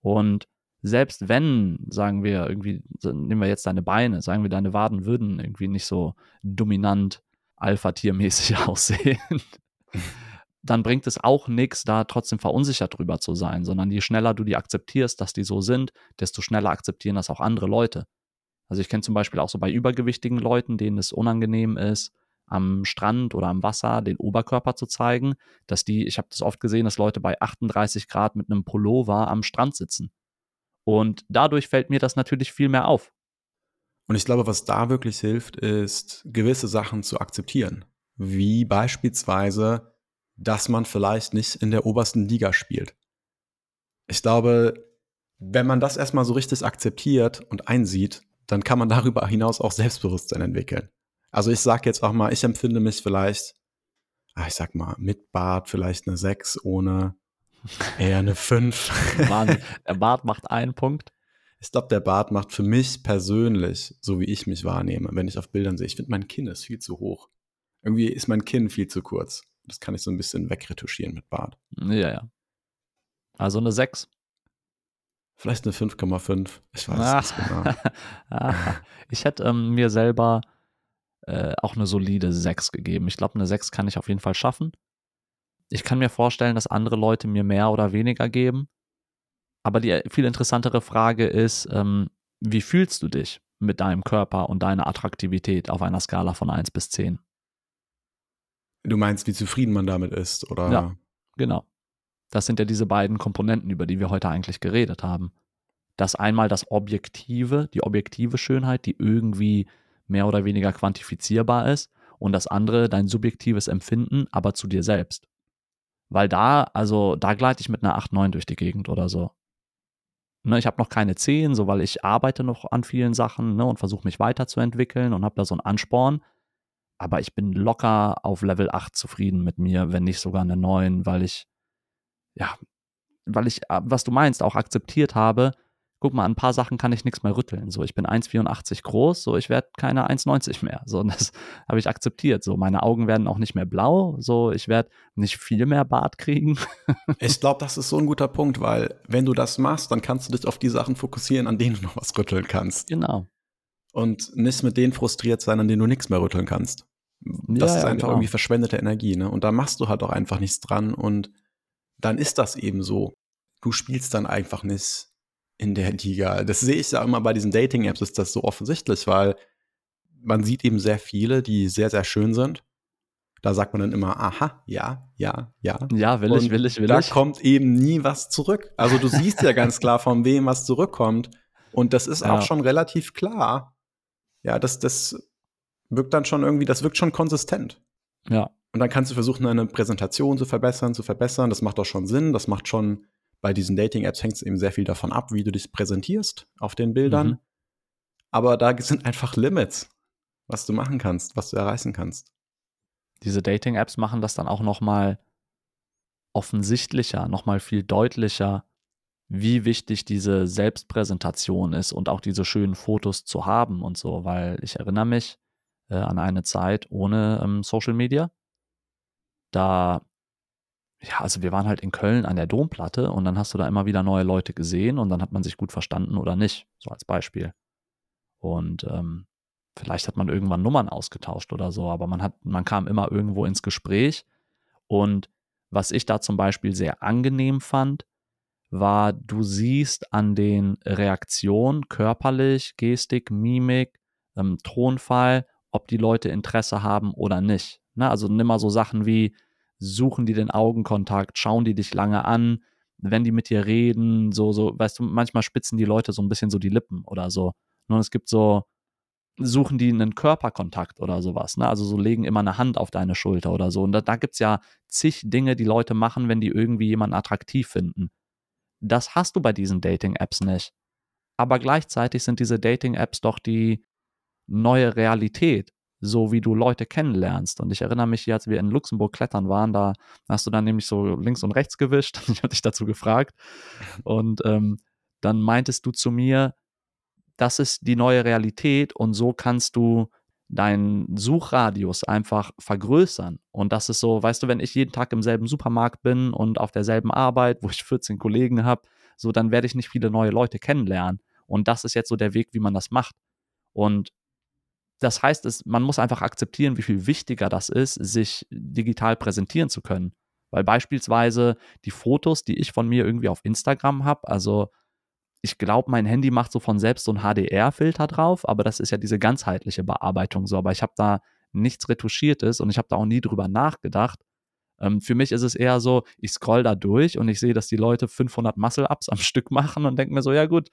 Und selbst wenn, sagen wir irgendwie, nehmen wir jetzt deine Beine, sagen wir, deine Waden würden irgendwie nicht so dominant Alpha-Tiermäßig [laughs] aussehen, dann bringt es auch nichts, da trotzdem verunsichert drüber zu sein, sondern je schneller du die akzeptierst, dass die so sind, desto schneller akzeptieren das auch andere Leute. Also ich kenne zum Beispiel auch so bei übergewichtigen Leuten, denen es unangenehm ist, am Strand oder am Wasser den Oberkörper zu zeigen, dass die, ich habe das oft gesehen, dass Leute bei 38 Grad mit einem Pullover am Strand sitzen. Und dadurch fällt mir das natürlich viel mehr auf. Und ich glaube, was da wirklich hilft, ist, gewisse Sachen zu akzeptieren. Wie beispielsweise, dass man vielleicht nicht in der obersten Liga spielt. Ich glaube, wenn man das erstmal so richtig akzeptiert und einsieht, dann kann man darüber hinaus auch Selbstbewusstsein entwickeln. Also ich sage jetzt auch mal, ich empfinde mich vielleicht, ah, ich sag mal, mit Bart vielleicht eine 6, ohne eher eine 5. [laughs] der Bart macht einen Punkt. Ich glaube, der Bart macht für mich persönlich, so wie ich mich wahrnehme, wenn ich auf Bildern sehe, ich finde, mein Kinn ist viel zu hoch. Irgendwie ist mein Kinn viel zu kurz. Das kann ich so ein bisschen wegretuschieren mit Bart. Ja, ja. Also eine 6. Vielleicht eine 5,5. Ich weiß ah. nicht genau. [laughs] Ah. ich hätte ähm, mir selber äh, auch eine solide 6 gegeben. Ich glaube, eine 6 kann ich auf jeden Fall schaffen. Ich kann mir vorstellen, dass andere Leute mir mehr oder weniger geben. Aber die viel interessantere Frage ist, ähm, wie fühlst du dich mit deinem Körper und deiner Attraktivität auf einer Skala von 1 bis 10? Du meinst, wie zufrieden man damit ist, oder? Ja, genau. Das sind ja diese beiden Komponenten, über die wir heute eigentlich geredet haben. Das einmal das Objektive, die objektive Schönheit, die irgendwie mehr oder weniger quantifizierbar ist und das andere dein subjektives Empfinden, aber zu dir selbst. Weil da, also da gleite ich mit einer 8, 9 durch die Gegend oder so. Ne, ich habe noch keine 10, so weil ich arbeite noch an vielen Sachen ne, und versuche mich weiterzuentwickeln und habe da so einen Ansporn. Aber ich bin locker auf Level 8 zufrieden mit mir, wenn nicht sogar eine 9, weil ich, ja, weil ich, äh, was du meinst, auch akzeptiert habe, guck mal, an ein paar Sachen kann ich nichts mehr rütteln. So, ich bin 1,84 groß, so, ich werde keine 1,90 mehr. So, [laughs] das habe ich akzeptiert. So, meine Augen werden auch nicht mehr blau. So, ich werde nicht viel mehr Bart kriegen. [laughs] ich glaube, das ist so ein guter Punkt, weil wenn du das machst, dann kannst du dich auf die Sachen fokussieren, an denen du noch was rütteln kannst. Genau. Und nicht mit denen frustriert sein, an denen du nichts mehr rütteln kannst. Das ja, ist einfach genau. irgendwie verschwendete Energie, ne? Und da machst du halt auch einfach nichts dran und dann ist das eben so. Du spielst dann einfach nicht in der Liga. Das sehe ich ja immer bei diesen Dating-Apps, ist das so offensichtlich, weil man sieht eben sehr viele, die sehr, sehr schön sind. Da sagt man dann immer, aha, ja, ja, ja. Ja, will ich, will ich, will da ich. Da kommt eben nie was zurück. Also du siehst ja ganz klar, von wem was zurückkommt. Und das ist ja. auch schon relativ klar. Ja, das, das wirkt dann schon irgendwie, das wirkt schon konsistent. Ja. Und dann kannst du versuchen, eine Präsentation zu verbessern, zu verbessern. Das macht doch schon Sinn. Das macht schon bei diesen Dating-Apps hängt es eben sehr viel davon ab, wie du dich präsentierst auf den Bildern. Mhm. Aber da sind einfach Limits, was du machen kannst, was du erreichen kannst. Diese Dating-Apps machen das dann auch noch mal offensichtlicher, noch mal viel deutlicher, wie wichtig diese Selbstpräsentation ist und auch diese schönen Fotos zu haben und so, weil ich erinnere mich äh, an eine Zeit ohne ähm, Social Media. Da ja, also wir waren halt in Köln an der Domplatte und dann hast du da immer wieder neue Leute gesehen und dann hat man sich gut verstanden oder nicht, so als Beispiel. Und ähm, vielleicht hat man irgendwann Nummern ausgetauscht oder so, aber man hat, man kam immer irgendwo ins Gespräch. Und was ich da zum Beispiel sehr angenehm fand, war, du siehst an den Reaktionen körperlich, Gestik, Mimik, ähm, Tonfall, ob die Leute Interesse haben oder nicht. Ne? Also nimm mal so Sachen wie, suchen die den Augenkontakt, schauen die dich lange an, wenn die mit dir reden, so, so, weißt du, manchmal spitzen die Leute so ein bisschen so die Lippen oder so. Und es gibt so, suchen die einen Körperkontakt oder sowas, ne? Also so legen immer eine Hand auf deine Schulter oder so. Und da, da gibt es ja zig Dinge, die Leute machen, wenn die irgendwie jemanden attraktiv finden. Das hast du bei diesen Dating-Apps nicht. Aber gleichzeitig sind diese Dating-Apps doch die neue Realität, so wie du Leute kennenlernst. Und ich erinnere mich als wir in Luxemburg klettern waren, da hast du dann nämlich so links und rechts gewischt. [laughs] Ich habe dich dazu gefragt. Und ähm, dann meintest du zu mir, das ist die neue Realität und so kannst du deinen Suchradius einfach vergrößern. Und das ist so, weißt du, wenn ich jeden Tag im selben Supermarkt bin und auf derselben Arbeit, wo ich 14 Kollegen habe, so dann werde ich nicht viele neue Leute kennenlernen. Und das ist jetzt so der Weg, wie man das macht. Und das heißt, es, man muss einfach akzeptieren, wie viel wichtiger das ist, sich digital präsentieren zu können. Weil beispielsweise die Fotos, die ich von mir irgendwie auf Instagram habe, also ich glaube, mein Handy macht so von selbst so ein HDR-Filter drauf, aber das ist ja diese ganzheitliche Bearbeitung so. Aber ich habe da nichts Retuschiertes und ich habe da auch nie drüber nachgedacht. Ähm, für mich ist es eher so, ich scroll da durch und ich sehe, dass die Leute 500 Muscle-Ups am Stück [laughs] machen und denke mir so, ja gut,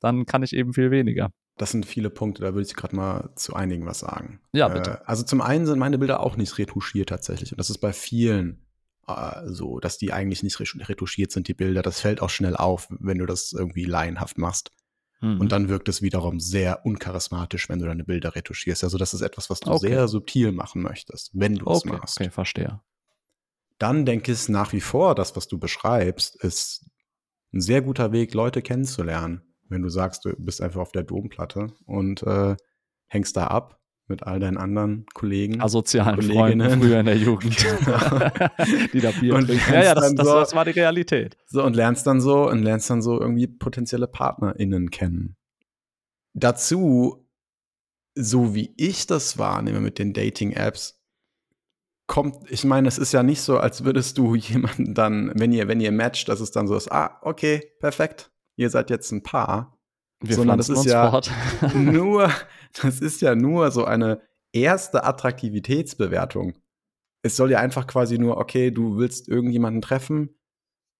dann kann ich eben viel weniger. Das sind viele Punkte, da würde ich gerade mal zu einigen was sagen. Ja, bitte. Äh, also zum einen sind meine Bilder auch nicht retuschiert tatsächlich. Und das ist bei vielen äh, so, dass die eigentlich nicht retuschiert sind, die Bilder. Das fällt auch schnell auf, wenn du das irgendwie laienhaft machst. Mhm. Und dann wirkt es wiederum sehr uncharismatisch, wenn du deine Bilder retuschierst. Also das ist etwas, was du okay. sehr subtil machen möchtest, wenn du es okay, machst. Okay, verstehe. Dann denke ich nach wie vor, das, was du beschreibst, ist ein sehr guter Weg, Leute kennenzulernen wenn du sagst, du bist einfach auf der Domplatte und äh, hängst da ab mit all deinen anderen Kollegen. Asozialen Freunden früher in der Jugend. [laughs] Genau. [laughs] die da Bier und trinken. Ja, ja, das, das, so, das war die Realität. So, und lernst dann so und lernst dann so irgendwie potenzielle PartnerInnen kennen. Dazu, so wie ich das wahrnehme mit den Dating-Apps, kommt, ich meine, es ist ja nicht so, als würdest du jemanden dann, wenn ihr, wenn ihr matcht, dass es dann so ist, ah, okay, perfekt, ihr seid jetzt ein Paar, Wir sondern das ist ja [laughs] nur, das ist ja nur so eine erste Attraktivitätsbewertung. Es soll ja einfach quasi nur, okay, du willst irgendjemanden treffen,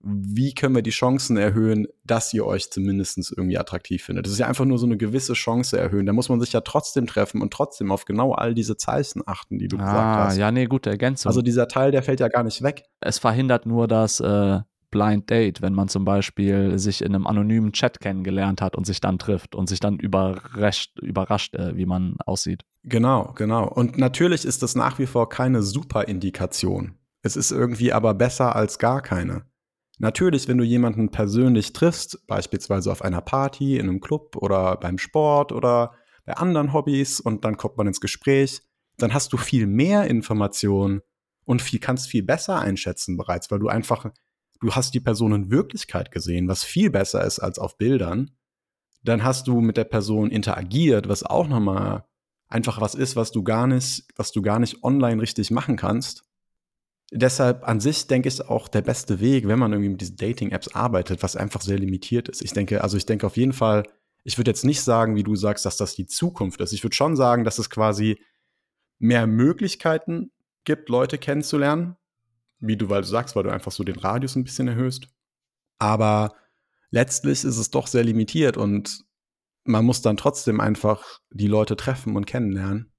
wie können wir die Chancen erhöhen, dass ihr euch zumindest irgendwie attraktiv findet. Das ist ja einfach nur so eine gewisse Chance erhöhen. Da muss man sich ja trotzdem treffen und trotzdem auf genau all diese Zeichen achten, die du ah, gesagt hast. Ja, nee, gute Ergänzung. Also dieser Teil, der fällt ja gar nicht weg. Es verhindert nur, dass äh, Blind Date, wenn man zum Beispiel sich in einem anonymen Chat kennengelernt hat und sich dann trifft und sich dann überrascht, überrascht äh, wie man aussieht. Genau, genau. Und natürlich ist das nach wie vor keine super Indikation. Es ist irgendwie aber besser als gar keine. Natürlich, wenn du jemanden persönlich triffst, beispielsweise auf einer Party, in einem Club oder beim Sport oder bei anderen Hobbys und dann kommt man ins Gespräch, dann hast du viel mehr Informationen und viel, kannst viel besser einschätzen bereits, weil du einfach du hast die Person in Wirklichkeit gesehen, was viel besser ist als auf Bildern. Dann hast du mit der Person interagiert, was auch nochmal einfach was ist, was du gar nicht, was du gar nicht online richtig machen kannst. Deshalb an sich denke ich auch der beste Weg, wenn man irgendwie mit diesen Dating-Apps arbeitet, was einfach sehr limitiert ist. Ich denke, also ich denke auf jeden Fall, ich würde jetzt nicht sagen, wie du sagst, dass das die Zukunft ist. Ich würde schon sagen, dass es quasi mehr Möglichkeiten gibt, Leute kennenzulernen wie du, weil du sagst, weil du einfach so den Radius ein bisschen erhöhst. Aber letztlich ist es doch sehr limitiert und man muss dann trotzdem einfach die Leute treffen und kennenlernen.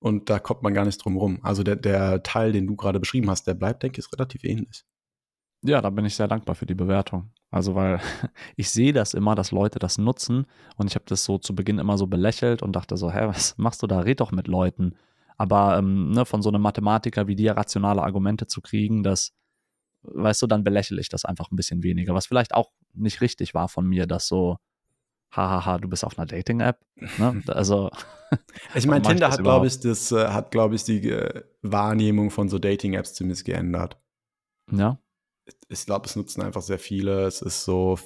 Und da kommt man gar nicht drum rum. Also der, der Teil, den du gerade beschrieben hast, der bleibt, denke ich, relativ ähnlich. Ja, da bin ich sehr dankbar für die Bewertung. Also, weil [laughs] ich sehe das immer, dass Leute das nutzen und ich habe das so zu Beginn immer so belächelt und dachte so, hä, was machst du da? Red doch mit Leuten. Aber ähm, ne, von so einem Mathematiker wie dir rationale Argumente zu kriegen, das, weißt du, dann belächle ich das einfach ein bisschen weniger. Was vielleicht auch nicht richtig war von mir, dass so, hahaha, du bist auf einer Dating-App. Ne? [laughs] Also. [laughs] ich meine, [laughs] Tinder hat, glaube ich, das äh, hat, glaube ich, die äh, Wahrnehmung von so Dating-Apps ziemlich geändert. Ja ich glaube, es nutzen einfach sehr viele. Es ist so,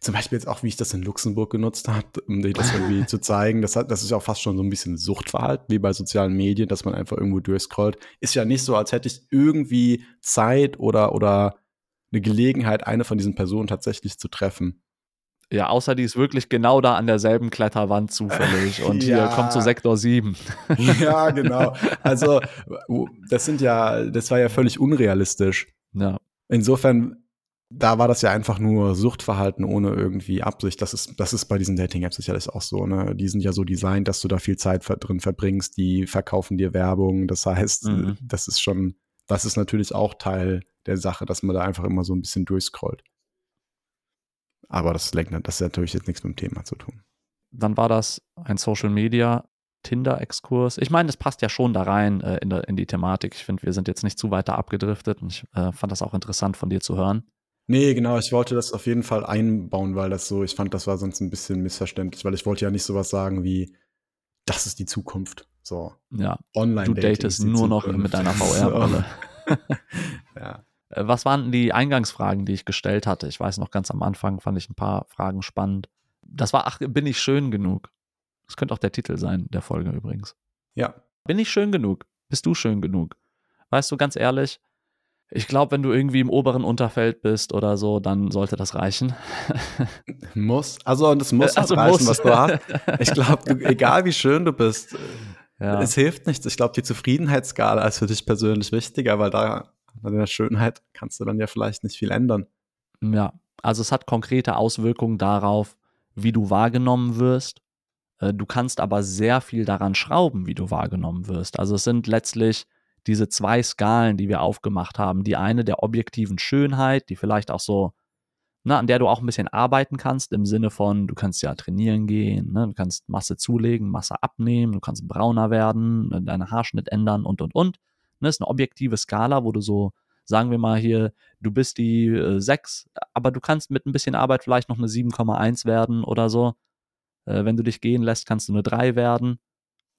zum Beispiel jetzt auch, wie ich das in Luxemburg genutzt habe, um dir das irgendwie [laughs] zu zeigen. Das, hat, das ist auch fast schon so ein bisschen Suchtverhalten, wie bei sozialen Medien, dass man einfach irgendwo durchscrollt. Ist ja nicht so, als hätte ich irgendwie Zeit oder, oder eine Gelegenheit, eine von diesen Personen tatsächlich zu treffen. Ja, außer die ist wirklich genau da an derselben Kletterwand zufällig [laughs] und ja. hier kommt zu Sektor 7. [laughs] ja, genau. Also, das sind ja, das war ja völlig unrealistisch. Ja. Insofern da war das ja einfach nur Suchtverhalten ohne irgendwie Absicht. Das ist, das ist bei diesen Dating-Apps sicherlich auch so. Ne? Die sind ja so designt, dass du da viel Zeit drin verbringst. Die verkaufen dir Werbung. Das heißt, mhm. das ist schon, das ist natürlich auch Teil der Sache, dass man da einfach immer so ein bisschen durchscrollt. Aber das, lenkt, das hat natürlich jetzt nichts mit dem Thema zu tun. Dann war das ein Social Media Tinder-Exkurs. Ich meine, das passt ja schon da rein äh, in, der, in, die Thematik. Ich finde, wir sind jetzt nicht zu weiter abgedriftet und ich äh, fand das auch interessant von dir zu hören. Nee, genau, ich wollte das auf jeden Fall einbauen, weil das so, ich fand, das war sonst ein bisschen missverständlich, weil ich wollte ja nicht sowas sagen wie, das ist die Zukunft. So. Ja. Online. Du datest nur noch mit deiner [laughs] VR-Rolle. [laughs] ja. Äh, was waren die Eingangsfragen, die ich gestellt hatte? Ich weiß noch ganz am Anfang fand ich ein paar Fragen spannend. Das war, ach, bin ich schön genug? Das könnte auch der Titel sein, der Folge übrigens. Ja. Bin ich schön genug? Bist du schön genug? Weißt du, ganz ehrlich, ich glaube, wenn du irgendwie im oberen Unterfeld bist oder so, dann sollte das reichen. [laughs] muss. Also, das muss [laughs] also reichen, muss. was du hast. [laughs] Ich glaube, egal wie schön du bist, ja. es hilft nichts. Ich glaube, die Zufriedenheitsskala ist für dich persönlich wichtiger, weil da an der Schönheit kannst du dann ja vielleicht nicht viel ändern. Ja, also es hat konkrete Auswirkungen darauf, wie du wahrgenommen wirst. Äh, du kannst aber sehr viel daran schrauben, wie du wahrgenommen wirst. Also es sind letztlich diese zwei Skalen, die wir aufgemacht haben. Die eine der objektiven Schönheit, die vielleicht auch so, na, an der du auch ein bisschen arbeiten kannst, im Sinne von, du kannst ja trainieren gehen, ne? du kannst Masse zulegen, Masse abnehmen, du kannst brauner werden, ne, deinen Haarschnitt ändern und, und, und. Das ne, ist eine objektive Skala, wo du so, sagen wir mal hier, du bist die äh, 6, aber du kannst mit ein bisschen Arbeit vielleicht noch eine 7,1 werden oder so. Äh, wenn du dich gehen lässt, kannst du eine 3 werden.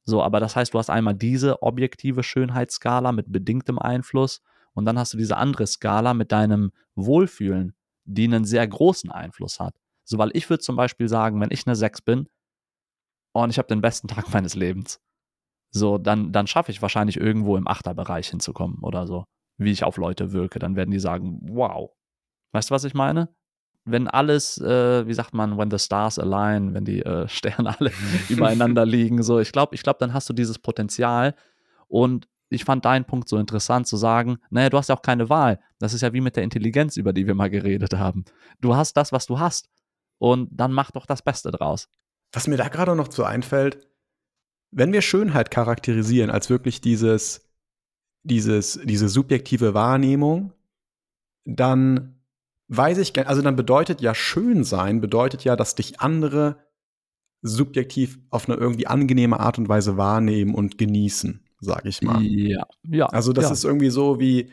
So, aber das heißt, du hast einmal diese objektive Schönheitsskala mit bedingtem Einfluss und dann hast du diese andere Skala mit deinem Wohlfühlen, die einen sehr großen Einfluss hat. So, weil ich würde zum Beispiel sagen, wenn ich eine 6 bin und ich habe den besten Tag [laughs] meines Lebens, so, dann, dann schaffe ich wahrscheinlich irgendwo im Achterbereich hinzukommen oder so, wie ich auf Leute wirke. Dann werden die sagen, wow. Weißt du, was ich meine? Wenn alles, äh, wie sagt man, when the stars align, wenn die äh, [laughs] Sterne alle [laughs] übereinander liegen, so, ich glaube, ich glaube, dann hast du dieses Potenzial und ich fand deinen Punkt so interessant zu sagen, naja, du hast ja auch keine Wahl. Das ist ja wie mit der Intelligenz, über die wir mal geredet haben. Du hast das, was du hast und dann mach doch das Beste draus. Was mir da gerade noch so einfällt, wenn wir Schönheit charakterisieren als wirklich dieses, dieses, diese subjektive Wahrnehmung, dann weiß ich, also dann bedeutet ja schön sein, bedeutet ja, dass dich andere subjektiv auf eine irgendwie angenehme Art und Weise wahrnehmen und genießen, sage ich mal. Ja, ja. Also das ja. ist irgendwie so wie,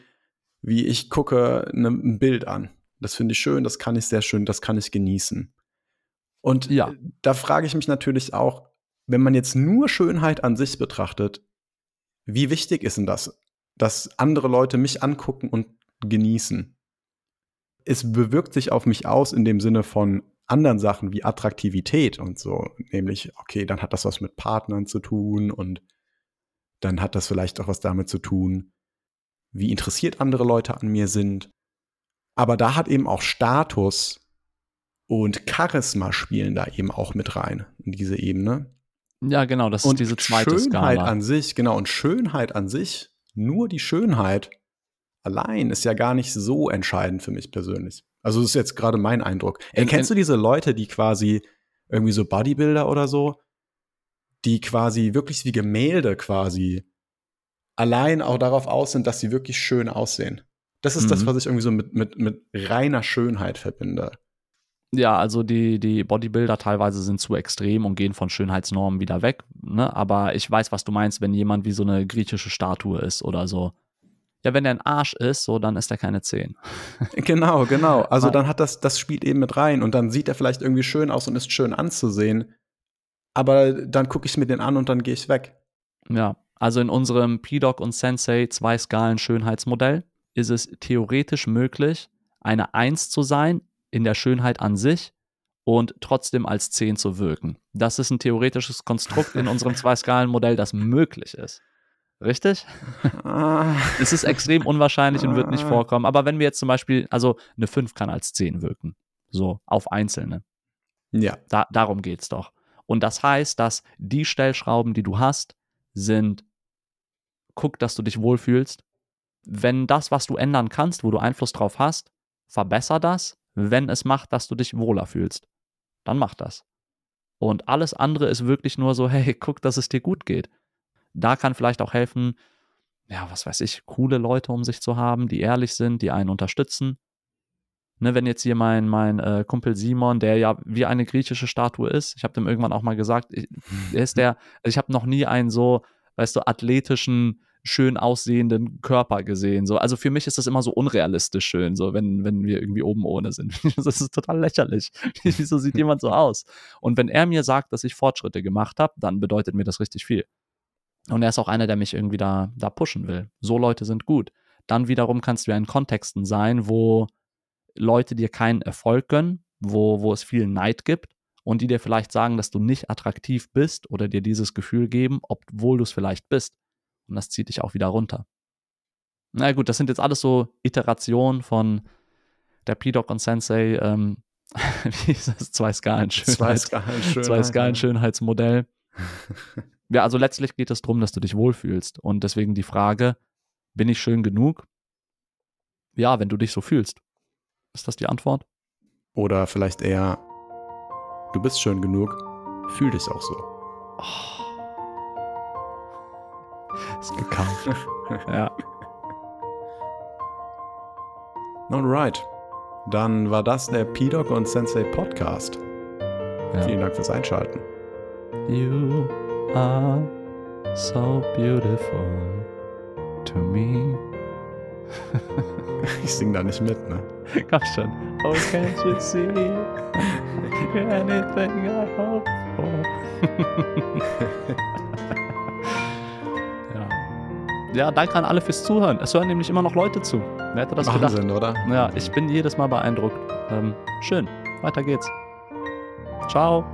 wie ich gucke ne, ein Bild an. Das finde ich schön, das kann ich sehr schön, das kann ich genießen. Und ja. da frage ich mich natürlich auch, wenn man jetzt nur Schönheit an sich betrachtet, wie wichtig ist denn das, dass andere Leute mich angucken und genießen? Es bewirkt sich auf mich aus in dem Sinne von anderen Sachen wie Attraktivität und so. Nämlich, okay, dann hat das was mit Partnern zu tun und dann hat das vielleicht auch was damit zu tun, wie interessiert andere Leute an mir sind. Aber da hat eben auch Status und Charisma spielen da eben auch mit rein in diese Ebene. Ja, genau, das und ist diese zweite Schönheit Skala. an sich, genau, und Schönheit an sich, nur die Schönheit allein ist ja gar nicht so entscheidend für mich persönlich. Also das ist jetzt gerade mein Eindruck. Ey, kennst du diese Leute, die quasi irgendwie so Bodybuilder oder so, die quasi wirklich wie Gemälde quasi allein auch darauf aus sind, dass sie wirklich schön aussehen. Das ist mhm. das, was ich irgendwie so mit, mit, mit reiner Schönheit verbinde. Ja, also die, die Bodybuilder teilweise sind zu extrem und gehen von Schönheitsnormen wieder weg. Ne? Aber ich weiß, was du meinst, wenn jemand wie so eine griechische Statue ist oder so. Ja, wenn der ein Arsch ist, so, dann ist er keine 10. [laughs] genau, genau. Also dann hat das, das spielt eben mit rein und dann sieht er vielleicht irgendwie schön aus und ist schön anzusehen. Aber dann gucke ich mir den an und dann gehe ich weg. Ja, also in unserem PDOC und Sensei zwei Skalen Schönheitsmodell ist es theoretisch möglich, eine 1 zu sein in der Schönheit an sich und trotzdem als 10 zu wirken. Das ist ein theoretisches Konstrukt in unserem [laughs] Zwei-Skalen-Modell, das möglich ist. Richtig? Ah. es ist extrem unwahrscheinlich und wird nicht ah. vorkommen. Aber wenn wir jetzt zum Beispiel, also eine 5 kann als 10 wirken. So, auf Einzelne. Ja. Da, darum geht's doch. Und das heißt, dass die Stellschrauben, die du hast, sind, guck, dass du dich wohlfühlst. Wenn das, was du ändern kannst, wo du Einfluss drauf hast, verbessere das, wenn es macht, dass du dich wohler fühlst. Dann mach das. Und alles andere ist wirklich nur so, [laughs] hey, guck, dass es dir gut geht. Da kann vielleicht auch helfen, ja, was weiß ich, coole Leute um sich zu haben, die ehrlich sind, die einen unterstützen. Ne, wenn jetzt hier mein, mein äh, Kumpel Simon, der ja wie eine griechische Statue ist, ich habe dem irgendwann auch mal gesagt, ich, [laughs] er ist der, also ich habe noch nie einen so, weißt du, athletischen, schön aussehenden Körper gesehen. So. Also für mich ist das immer so unrealistisch schön, so wenn, wenn wir irgendwie oben ohne sind. [laughs] das ist total lächerlich. [laughs] Wieso sieht jemand so aus? Und wenn er mir sagt, dass ich Fortschritte gemacht habe, dann bedeutet mir das richtig viel. Und er ist auch einer, der mich irgendwie da, da pushen will. So Leute sind gut. Dann wiederum kannst du ja in Kontexten sein, wo Leute dir keinen Erfolg gönnen, wo, wo es viel Neid gibt und die dir vielleicht sagen, dass du nicht attraktiv bist oder dir dieses Gefühl geben, obwohl du es vielleicht bist. Und das zieht dich auch wieder runter. Na gut, das sind jetzt alles so Iterationen von der P-Doc und Sensei, ähm, [laughs] wie ist das? Zwei Skalen Schönheit. Zwei Skalen Schönheit. Zwei Skalen Schönheitsmodell. [laughs] ja, also letztlich geht es darum, dass du dich wohlfühlst. Und deswegen die Frage, bin ich schön genug? Ja, wenn du dich so fühlst. Ist das die Antwort? Oder vielleicht eher, du bist schön genug, fühl dich auch so. Oh. Ist gekauft. [laughs] ja. Alright. Dann war das der P-Doc und Sensei Podcast. Ja. Vielen Dank fürs Einschalten. You are so beautiful to me. [laughs] ich sing da nicht mit, ne? Komm schon. Oh, can't you see anything I hope for? [laughs] ja. ja, danke an alle fürs Zuhören. Es hören nämlich immer noch Leute zu. Wer hätte das Wahnsinn, gedacht? oder? Ja, ich bin jedes Mal beeindruckt. Ähm, schön. Weiter geht's. Ciao.